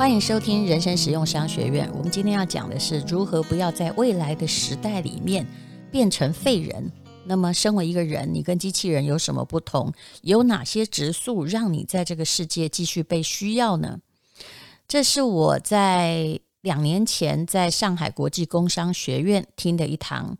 欢迎收听人生实用商学院。我们今天要讲的是如何不要在未来的时代里面变成废人。那么，身为一个人，你跟机器人有什么不同？有哪些质素让你在这个世界继续被需要呢？这是我在两年前在上海国际工商学院听的一堂，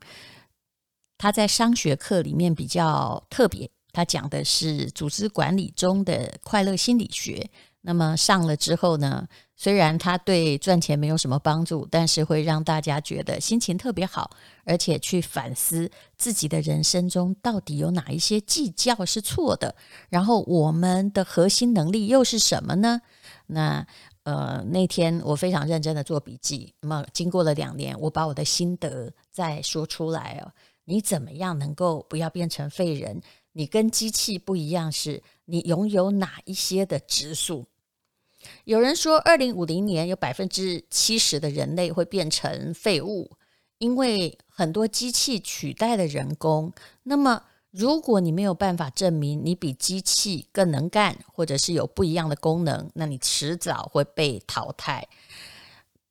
他在商学课里面比较特别，他讲的是组织管理中的快乐心理学。那么上了之后呢，虽然他对赚钱没有什么帮助，但是会让大家觉得心情特别好，而且去反思自己的人生中到底有哪一些计较是错的，然后我们的核心能力又是什么呢？那呃那天我非常认真的做笔记，那么经过了两年，我把我的心得再说出来哦。你怎么样能够不要变成废人？你跟机器不一样，是你拥有哪一些的指数？有人说，二零五零年有百分之七十的人类会变成废物，因为很多机器取代了人工。那么，如果你没有办法证明你比机器更能干，或者是有不一样的功能，那你迟早会被淘汰。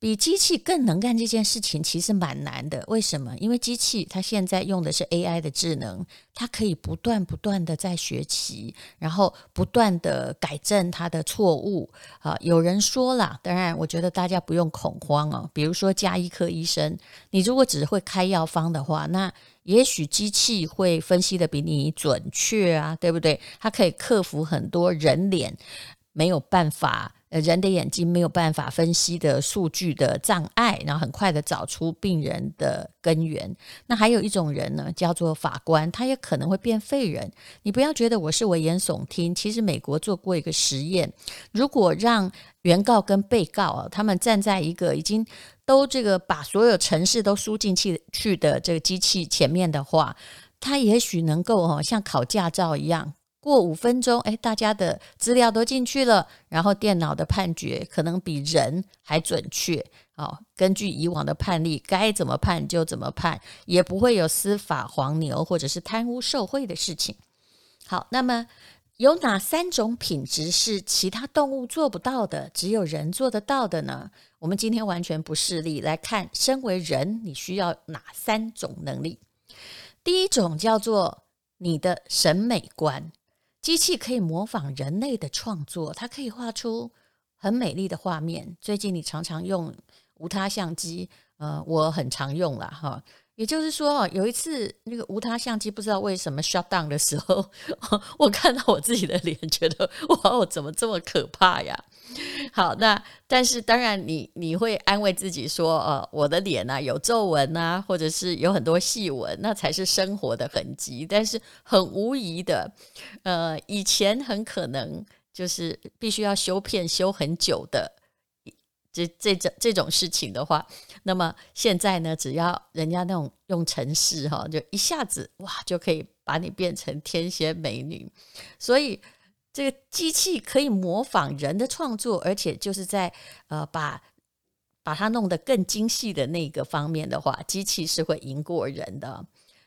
比机器更能干这件事情其实蛮难的，为什么？因为机器它现在用的是 AI 的智能，它可以不断不断的在学习，然后不断的改正它的错误。啊，有人说了，当然我觉得大家不用恐慌哦。比如说加医科医生，你如果只会开药方的话，那也许机器会分析的比你准确啊，对不对？它可以克服很多人脸没有办法。呃，人的眼睛没有办法分析的数据的障碍，然后很快的找出病人的根源。那还有一种人呢，叫做法官，他也可能会变废人。你不要觉得我是危言耸听，其实美国做过一个实验，如果让原告跟被告啊，他们站在一个已经都这个把所有程式都输进去去的这个机器前面的话，他也许能够哦，像考驾照一样。过五分钟，哎，大家的资料都进去了，然后电脑的判决可能比人还准确。哦，根据以往的判例，该怎么判就怎么判，也不会有司法黄牛或者是贪污受贿的事情。好，那么有哪三种品质是其他动物做不到的，只有人做得到的呢？我们今天完全不势利来看，身为人，你需要哪三种能力？第一种叫做你的审美观。机器可以模仿人类的创作，它可以画出很美丽的画面。最近你常常用无他相机，呃，我很常用了哈。也就是说，有一次那个无他相机不知道为什么 shut down 的时候，我看到我自己的脸，觉得哇，哦怎么这么可怕呀？好，那但是当然你，你会安慰自己说，呃，我的脸呐、啊、有皱纹啊，或者是有很多细纹，那才是生活的痕迹。但是很无疑的，呃，以前很可能就是必须要修片修很久的。这这种这种事情的话，那么现在呢，只要人家那种用程式哈，就一下子哇，就可以把你变成天仙美女。所以这个机器可以模仿人的创作，而且就是在呃把把它弄得更精细的那个方面的话，机器是会赢过人的。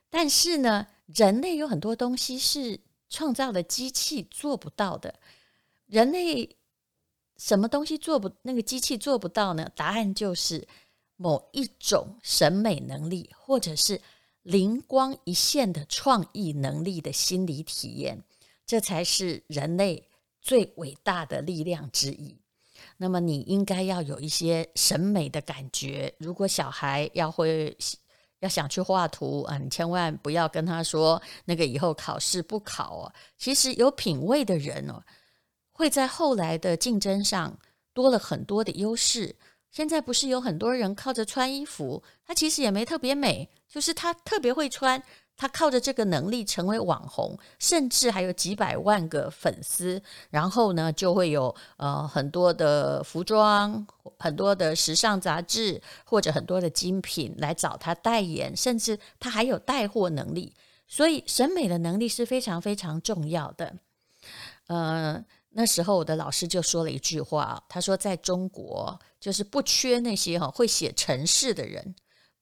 但是呢，人类有很多东西是创造的机器做不到的，人类。什么东西做不那个机器做不到呢？答案就是某一种审美能力，或者是灵光一现的创意能力的心理体验，这才是人类最伟大的力量之一。那么你应该要有一些审美的感觉。如果小孩要会要想去画图啊，你千万不要跟他说那个以后考试不考哦。其实有品味的人哦。会在后来的竞争上多了很多的优势。现在不是有很多人靠着穿衣服，他其实也没特别美，就是他特别会穿，他靠着这个能力成为网红，甚至还有几百万个粉丝。然后呢，就会有呃很多的服装、很多的时尚杂志或者很多的精品来找他代言，甚至他还有带货能力。所以审美的能力是非常非常重要的。呃。那时候我的老师就说了一句话，他说在中国就是不缺那些哈会写程式的人，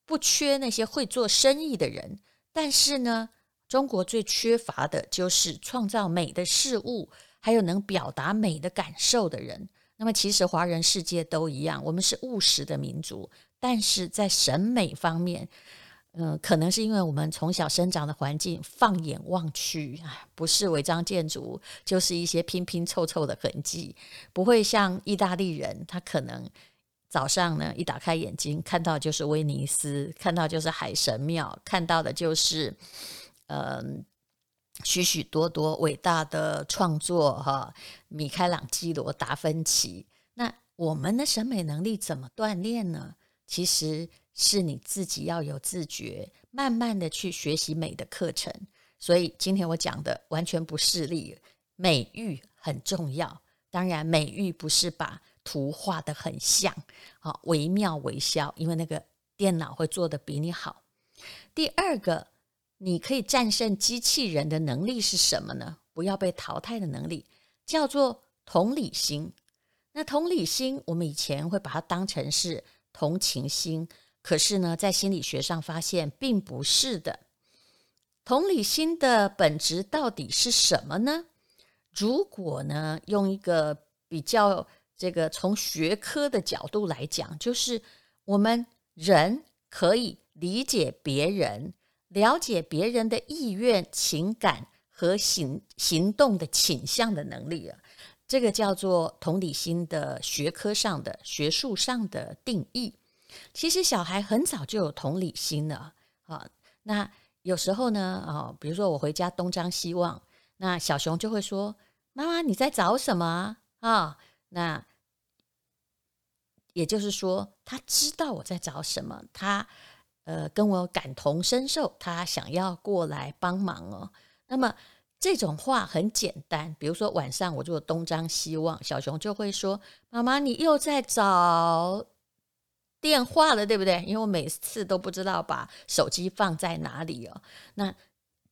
不缺那些会做生意的人，但是呢，中国最缺乏的就是创造美的事物，还有能表达美的感受的人。那么其实华人世界都一样，我们是务实的民族，但是在审美方面。嗯，可能是因为我们从小生长的环境，放眼望去，不是违章建筑，就是一些拼拼凑凑的痕迹，不会像意大利人，他可能早上呢一打开眼睛，看到就是威尼斯，看到就是海神庙，看到的就是嗯许许多多伟大的创作哈，米开朗基罗、达芬奇。那我们的审美能力怎么锻炼呢？其实。是你自己要有自觉，慢慢的去学习美的课程。所以今天我讲的完全不势利，美育很重要。当然，美育不是把图画得很像，好，惟妙惟肖，因为那个电脑会做得比你好。第二个，你可以战胜机器人的能力是什么呢？不要被淘汰的能力，叫做同理心。那同理心，我们以前会把它当成是同情心。可是呢，在心理学上发现并不是的。同理心的本质到底是什么呢？如果呢，用一个比较这个从学科的角度来讲，就是我们人可以理解别人，了解别人的意愿、情感和行行动的倾向的能力啊，这个叫做同理心的学科上的学术上的定义。其实小孩很早就有同理心了啊。那有时候呢，啊，比如说我回家东张西望，那小熊就会说：“妈妈，你在找什么啊？”那也就是说，他知道我在找什么，他呃跟我感同身受，他想要过来帮忙哦。那么这种话很简单，比如说晚上我就东张西望，小熊就会说：“妈妈，你又在找。”电话了，对不对？因为我每次都不知道把手机放在哪里哦。那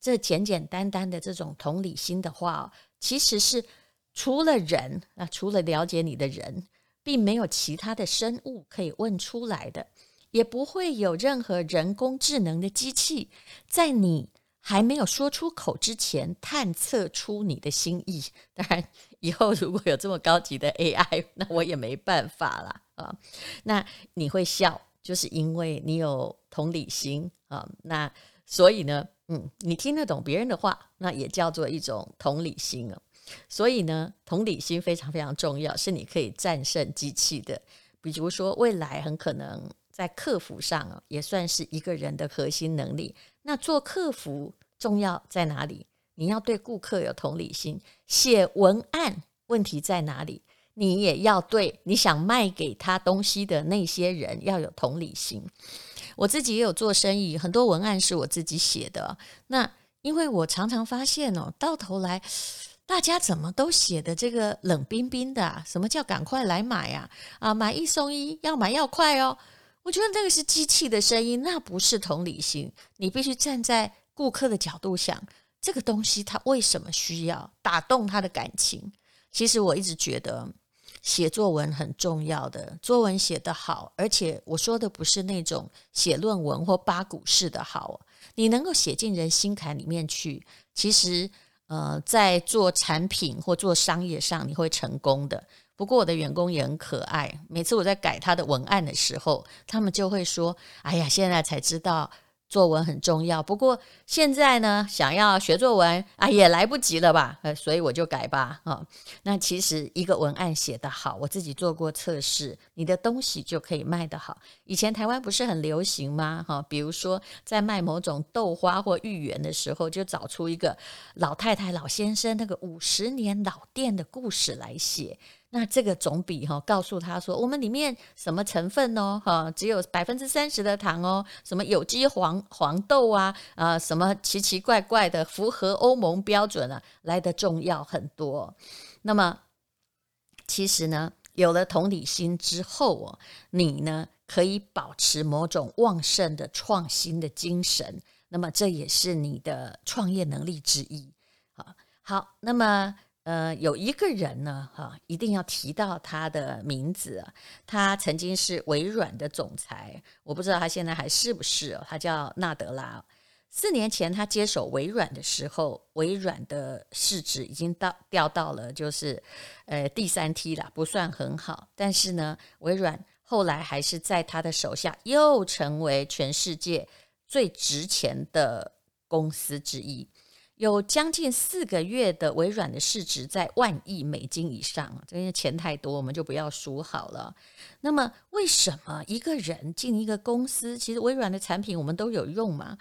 这简简单单的这种同理心的话哦，其实是除了人啊，除了了解你的人，并没有其他的生物可以问出来的，也不会有任何人工智能的机器在你还没有说出口之前探测出你的心意。当然，以后如果有这么高级的 AI，那我也没办法了。啊，那你会笑，就是因为你有同理心啊。那所以呢，嗯，你听得懂别人的话，那也叫做一种同理心啊。所以呢，同理心非常非常重要，是你可以战胜机器的。比如说，未来很可能在客服上，也算是一个人的核心能力。那做客服重要在哪里？你要对顾客有同理心。写文案问题在哪里？你也要对你想卖给他东西的那些人要有同理心。我自己也有做生意，很多文案是我自己写的。那因为我常常发现哦，到头来大家怎么都写的这个冷冰冰的啊？什么叫赶快来买啊？啊，买一送一，要买要快哦。我觉得那个是机器的声音，那不是同理心。你必须站在顾客的角度想，这个东西他为什么需要，打动他的感情。其实我一直觉得。写作文很重要的，作文写得好，而且我说的不是那种写论文或八股式的好，你能够写进人心坎里面去，其实呃，在做产品或做商业上你会成功的。不过我的员工也很可爱，每次我在改他的文案的时候，他们就会说：“哎呀，现在才知道。”作文很重要，不过现在呢，想要学作文啊，也来不及了吧？呃，所以我就改吧。啊，那其实一个文案写得好，我自己做过测试，你的东西就可以卖得好。以前台湾不是很流行吗？哈，比如说在卖某种豆花或芋圆的时候，就找出一个老太太、老先生那个五十年老店的故事来写。那这个总比哈告诉他说，我们里面什么成分哦哈，只有百分之三十的糖哦，什么有机黄黄豆啊啊，什么奇奇怪怪的符合欧盟标准啊，来得重要很多。那么其实呢，有了同理心之后哦，你呢可以保持某种旺盛的创新的精神，那么这也是你的创业能力之一。好，好，那么。呃，有一个人呢，哈，一定要提到他的名字。他曾经是微软的总裁，我不知道他现在还是不是哦。他叫纳德拉。四年前他接手微软的时候，微软的市值已经到掉到了就是呃第三梯了，不算很好。但是呢，微软后来还是在他的手下又成为全世界最值钱的公司之一。有将近四个月的微软的市值在万亿美金以上，这些钱太多，我们就不要数好了。那么，为什么一个人进一个公司，其实微软的产品我们都有用嘛？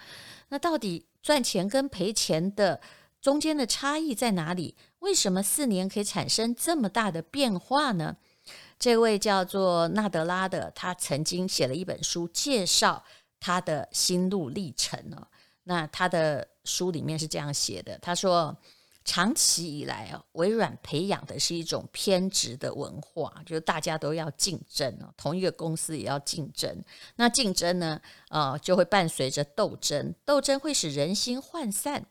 那到底赚钱跟赔钱的中间的差异在哪里？为什么四年可以产生这么大的变化呢？这位叫做纳德拉的，他曾经写了一本书，介绍他的心路历程呢。那他的书里面是这样写的，他说，长期以来啊，微软培养的是一种偏执的文化，就是大家都要竞争哦，同一个公司也要竞争。那竞争呢，呃，就会伴随着斗争，斗争会使人心涣散。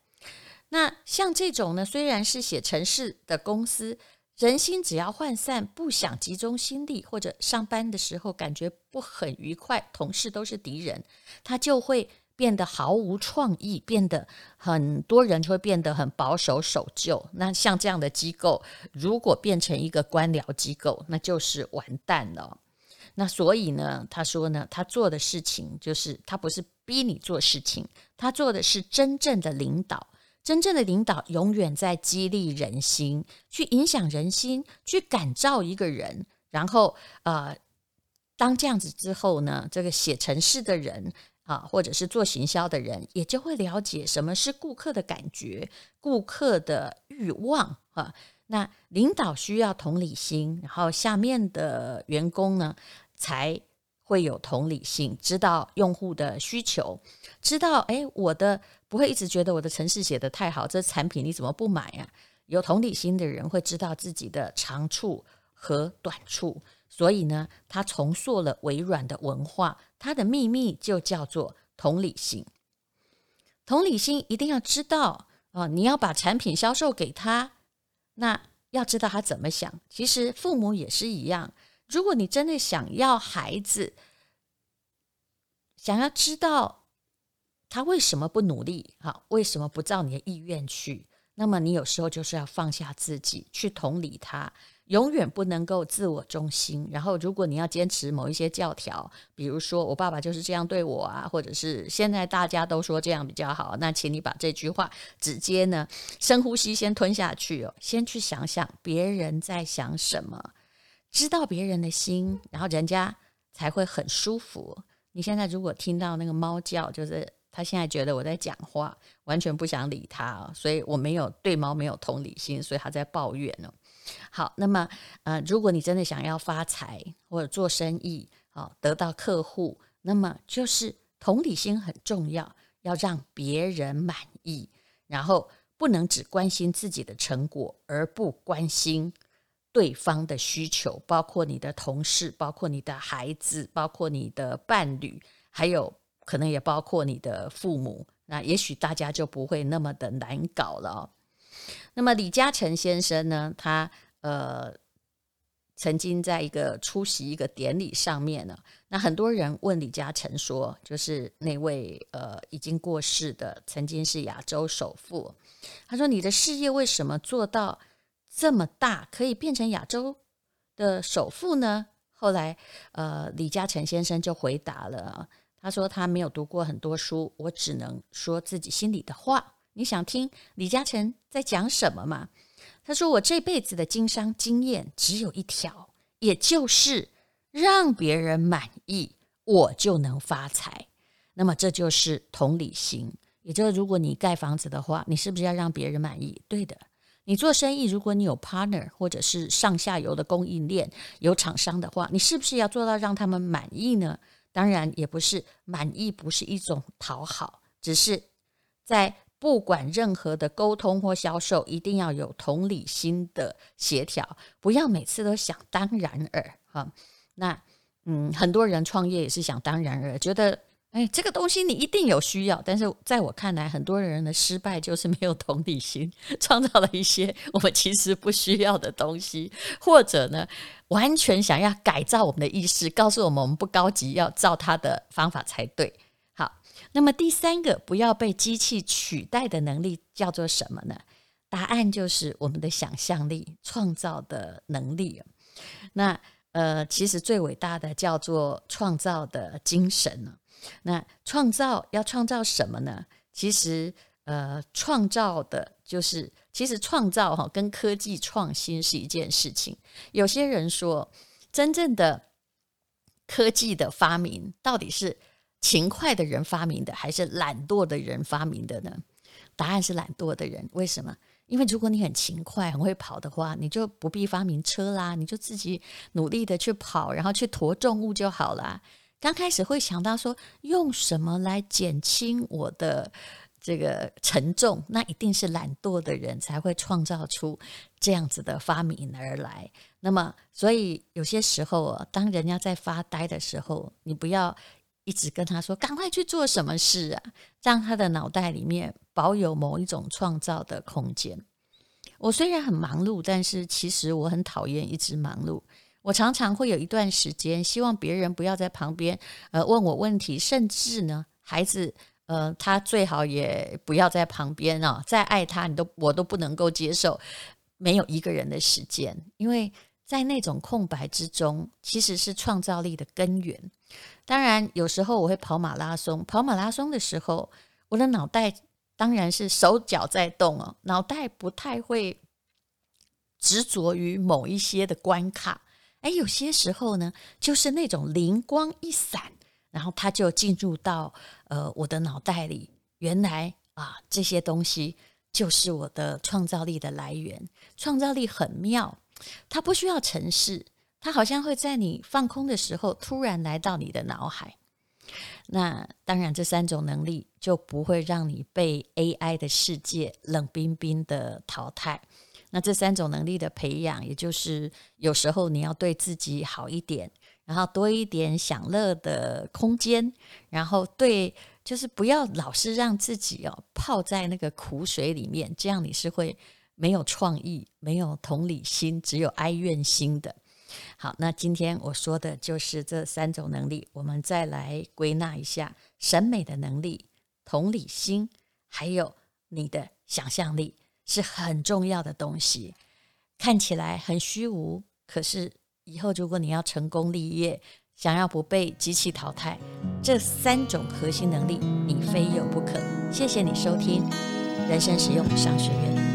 那像这种呢，虽然是写城市的公司，人心只要涣散，不想集中心力，或者上班的时候感觉不很愉快，同事都是敌人，他就会。变得毫无创意，变得很多人就会变得很保守守旧。那像这样的机构，如果变成一个官僚机构，那就是完蛋了。那所以呢，他说呢，他做的事情就是他不是逼你做事情，他做的是真正的领导。真正的领导永远在激励人心，去影响人心，去感召一个人。然后，呃，当这样子之后呢，这个写程式的人。啊，或者是做行销的人，也就会了解什么是顾客的感觉、顾客的欲望啊。那领导需要同理心，然后下面的员工呢，才会有同理心，知道用户的需求，知道哎，我的不会一直觉得我的程式写得太好，这产品你怎么不买呀？有同理心的人会知道自己的长处和短处。所以呢，他重塑了微软的文化，他的秘密就叫做同理心。同理心一定要知道啊，你要把产品销售给他，那要知道他怎么想。其实父母也是一样，如果你真的想要孩子，想要知道他为什么不努力，哈，为什么不照你的意愿去，那么你有时候就是要放下自己，去同理他。永远不能够自我中心。然后，如果你要坚持某一些教条，比如说我爸爸就是这样对我啊，或者是现在大家都说这样比较好，那请你把这句话直接呢深呼吸，先吞下去哦，先去想想别人在想什么，知道别人的心，然后人家才会很舒服。你现在如果听到那个猫叫，就是他现在觉得我在讲话，完全不想理他，所以我没有对猫没有同理心，所以他在抱怨呢。好，那么呃，如果你真的想要发财或者做生意，好得到客户，那么就是同理心很重要，要让别人满意，然后不能只关心自己的成果，而不关心对方的需求，包括你的同事，包括你的孩子，包括你的伴侣，还有可能也包括你的父母，那也许大家就不会那么的难搞了。那么李嘉诚先生呢，他呃曾经在一个出席一个典礼上面呢，那很多人问李嘉诚说，就是那位呃已经过世的曾经是亚洲首富，他说你的事业为什么做到这么大，可以变成亚洲的首富呢？后来呃李嘉诚先生就回答了，他说他没有读过很多书，我只能说自己心里的话。你想听李嘉诚在讲什么吗？他说：“我这辈子的经商经验只有一条，也就是让别人满意，我就能发财。那么这就是同理心。也就是如果你盖房子的话，你是不是要让别人满意？对的。你做生意，如果你有 partner 或者是上下游的供应链有厂商的话，你是不是要做到让他们满意呢？当然也不是满意，不是一种讨好，只是在。”不管任何的沟通或销售，一定要有同理心的协调，不要每次都想当然尔哈。那嗯，很多人创业也是想当然尔，觉得哎，这个东西你一定有需要。但是在我看来，很多人的失败就是没有同理心，创造了一些我们其实不需要的东西，或者呢，完全想要改造我们的意识，告诉我们我们不高级，要照他的方法才对。好，那么第三个不要被机器取代的能力叫做什么呢？答案就是我们的想象力、创造的能力。那呃，其实最伟大的叫做创造的精神呢。那创造要创造什么呢？其实呃，创造的就是其实创造哈跟科技创新是一件事情。有些人说，真正的科技的发明到底是勤快的人发明的，还是懒惰的人发明的呢？答案是懒惰的人。为什么？因为如果你很勤快、很会跑的话，你就不必发明车啦，你就自己努力的去跑，然后去驮重物就好啦。刚开始会想到说，用什么来减轻我的这个沉重，那一定是懒惰的人才会创造出这样子的发明而来。那么，所以有些时候啊，当人家在发呆的时候，你不要。一直跟他说：“赶快去做什么事啊！”让他的脑袋里面保有某一种创造的空间。我虽然很忙碌，但是其实我很讨厌一直忙碌。我常常会有一段时间，希望别人不要在旁边呃问我问题，甚至呢，孩子呃他最好也不要在旁边啊、哦。再爱他，你都我都不能够接受没有一个人的时间，因为在那种空白之中，其实是创造力的根源。当然，有时候我会跑马拉松。跑马拉松的时候，我的脑袋当然是手脚在动哦，脑袋不太会执着于某一些的关卡。哎，有些时候呢，就是那种灵光一闪，然后它就进入到呃我的脑袋里。原来啊，这些东西就是我的创造力的来源。创造力很妙，它不需要城市。它好像会在你放空的时候突然来到你的脑海。那当然，这三种能力就不会让你被 AI 的世界冷冰冰的淘汰。那这三种能力的培养，也就是有时候你要对自己好一点，然后多一点享乐的空间，然后对，就是不要老是让自己哦泡在那个苦水里面，这样你是会没有创意、没有同理心，只有哀怨心的。好，那今天我说的就是这三种能力，我们再来归纳一下：审美的能力、同理心，还有你的想象力，是很重要的东西。看起来很虚无，可是以后如果你要成功立业，想要不被机器淘汰，这三种核心能力你非有不可。谢谢你收听人生实用商学院。